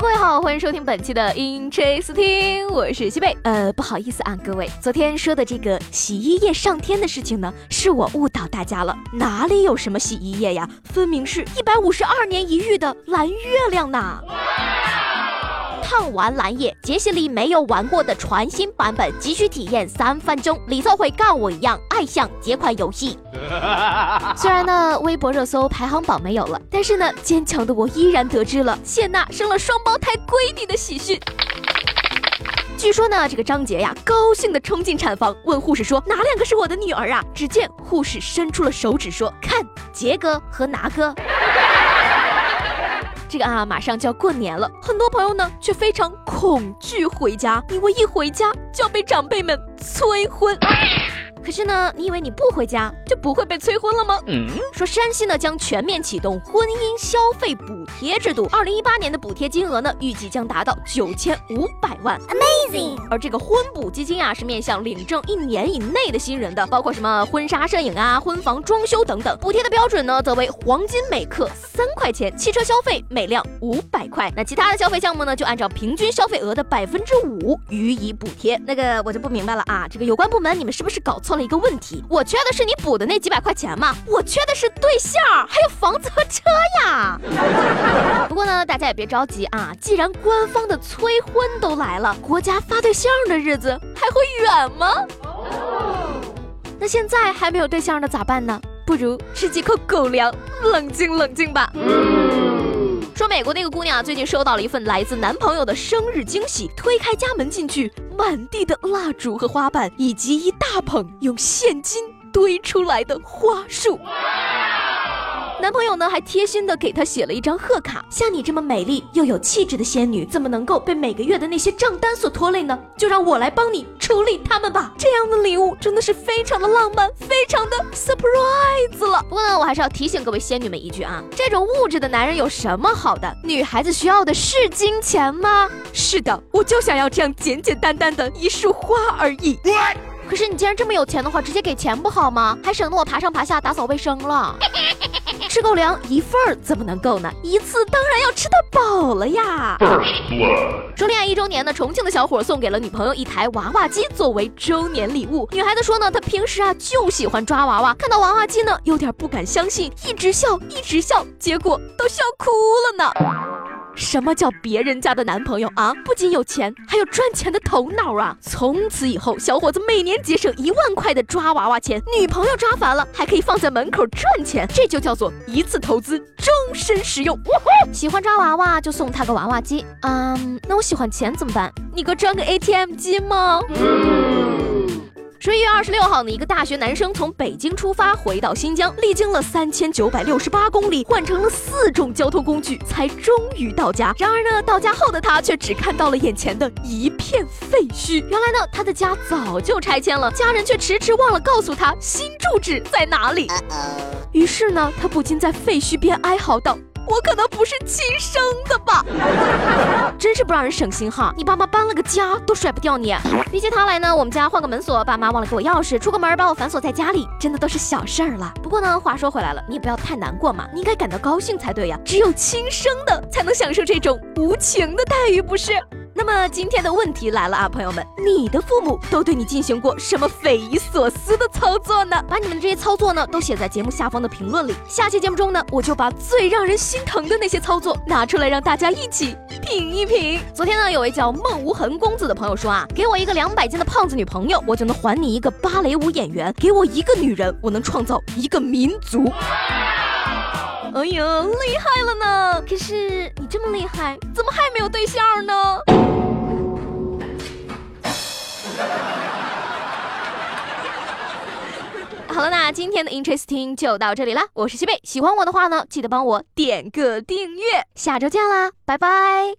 各位好，欢迎收听本期的 Interesting，我是西贝。呃，不好意思啊，各位，昨天说的这个洗衣液上天的事情呢，是我误导大家了。哪里有什么洗衣液呀？分明是一百五十二年一遇的蓝月亮呐！烫完蓝夜，杰西里没有玩过的全新版本，急需体验三分钟，李凑会跟我一样爱上这款游戏。虽然呢，微博热搜排行榜没有了，但是呢，坚强的我依然得知了谢娜生了双胞胎闺女的喜讯。据说呢，这个张杰呀，高兴的冲进产房，问护士说：“哪两个是我的女儿啊？”只见护士伸出了手指说：“看，杰哥和拿哥。”这个啊，马上就要过年了，很多朋友呢却非常恐惧回家，因为一回家就要被长辈们催婚。可是呢，你以为你不回家就不会被催婚了吗？嗯说山西呢将全面启动婚姻消费补贴制度，二零一八年的补贴金额呢预计将达到九千五百万，amazing。而这个婚补基金啊是面向领证一年以内的新人的，包括什么婚纱摄影啊、婚房装修等等。补贴的标准呢则为黄金每克三块钱，汽车消费每辆五百块。那其他的消费项目呢就按照平均消费额的百分之五予以补贴。那个我就不明白了啊，这个有关部门你们是不是搞错了？一个问题，我缺的是你补的那几百块钱吗？我缺的是对象，还有房子和车呀。不过呢，大家也别着急啊，既然官方的催婚都来了，国家发对象的日子还会远吗？那现在还没有对象的咋办呢？不如吃几口狗粮，冷静冷静吧。说美国那个姑娘最近收到了一份来自男朋友的生日惊喜，推开家门进去，满地的蜡烛和花瓣，以及一大捧用现金堆出来的花束。男朋友呢，还贴心的给她写了一张贺卡。像你这么美丽又有气质的仙女，怎么能够被每个月的那些账单所拖累呢？就让我来帮你处理他们吧。这样的礼物真的是非常的浪漫，非常的 surprise 了。不过呢，我还是要提醒各位仙女们一句啊，这种物质的男人有什么好的？女孩子需要的是金钱吗？是的，我就想要这样简简单单的一束花而已。可是你既然这么有钱的话，直接给钱不好吗？还省得我爬上爬下打扫卫生了。吃狗粮一份儿怎么能够呢？一次当然要吃得饱了呀。说恋爱一周年呢，重庆的小伙送给了女朋友一台娃娃机作为周年礼物。女孩子说呢，她平时啊就喜欢抓娃娃，看到娃娃机呢有点不敢相信，一直笑一直笑，结果都笑哭了呢。什么叫别人家的男朋友啊？不仅有钱，还有赚钱的头脑啊！从此以后，小伙子每年节省一万块的抓娃娃钱，女朋友抓烦了，还可以放在门口赚钱，这就叫做一次投资，终身使用。喜欢抓娃娃就送他个娃娃机。嗯，那我喜欢钱怎么办？你给我装个 ATM 机吗？十一月二十六号呢，一个大学男生从北京出发回到新疆，历经了三千九百六十八公里，换乘了四种交通工具，才终于到家。然而呢，到家后的他却只看到了眼前的一片废墟。原来呢，他的家早就拆迁了，家人却迟迟忘了告诉他新住址在哪里。于是呢，他不禁在废墟边哀嚎道。我可能不是亲生的吧，真是不让人省心哈！你爸妈搬了个家都甩不掉你。比起他来呢，我们家换个门锁，爸妈忘了给我钥匙，出个门把我反锁在家里，真的都是小事儿了。不过呢，话说回来了，你也不要太难过嘛，你应该感到高兴才对呀。只有亲生的才能享受这种无情的待遇，不是？那么今天的问题来了啊，朋友们，你的父母都对你进行过什么匪夷所思的操作呢？把你们这些操作呢，都写在节目下方的评论里。下期节目中呢，我就把最让人心疼的那些操作拿出来，让大家一起品一品。昨天呢，有位叫孟无痕公子的朋友说啊，给我一个两百斤的胖子女朋友，我就能还你一个芭蕾舞演员；给我一个女人，我能创造一个民族。哎呀，厉害了呢！可是你这么厉害，怎么还没有对象呢？好了，那今天的 Interesting 就到这里啦。我是西贝，喜欢我的话呢，记得帮我点个订阅。下周见啦，拜拜。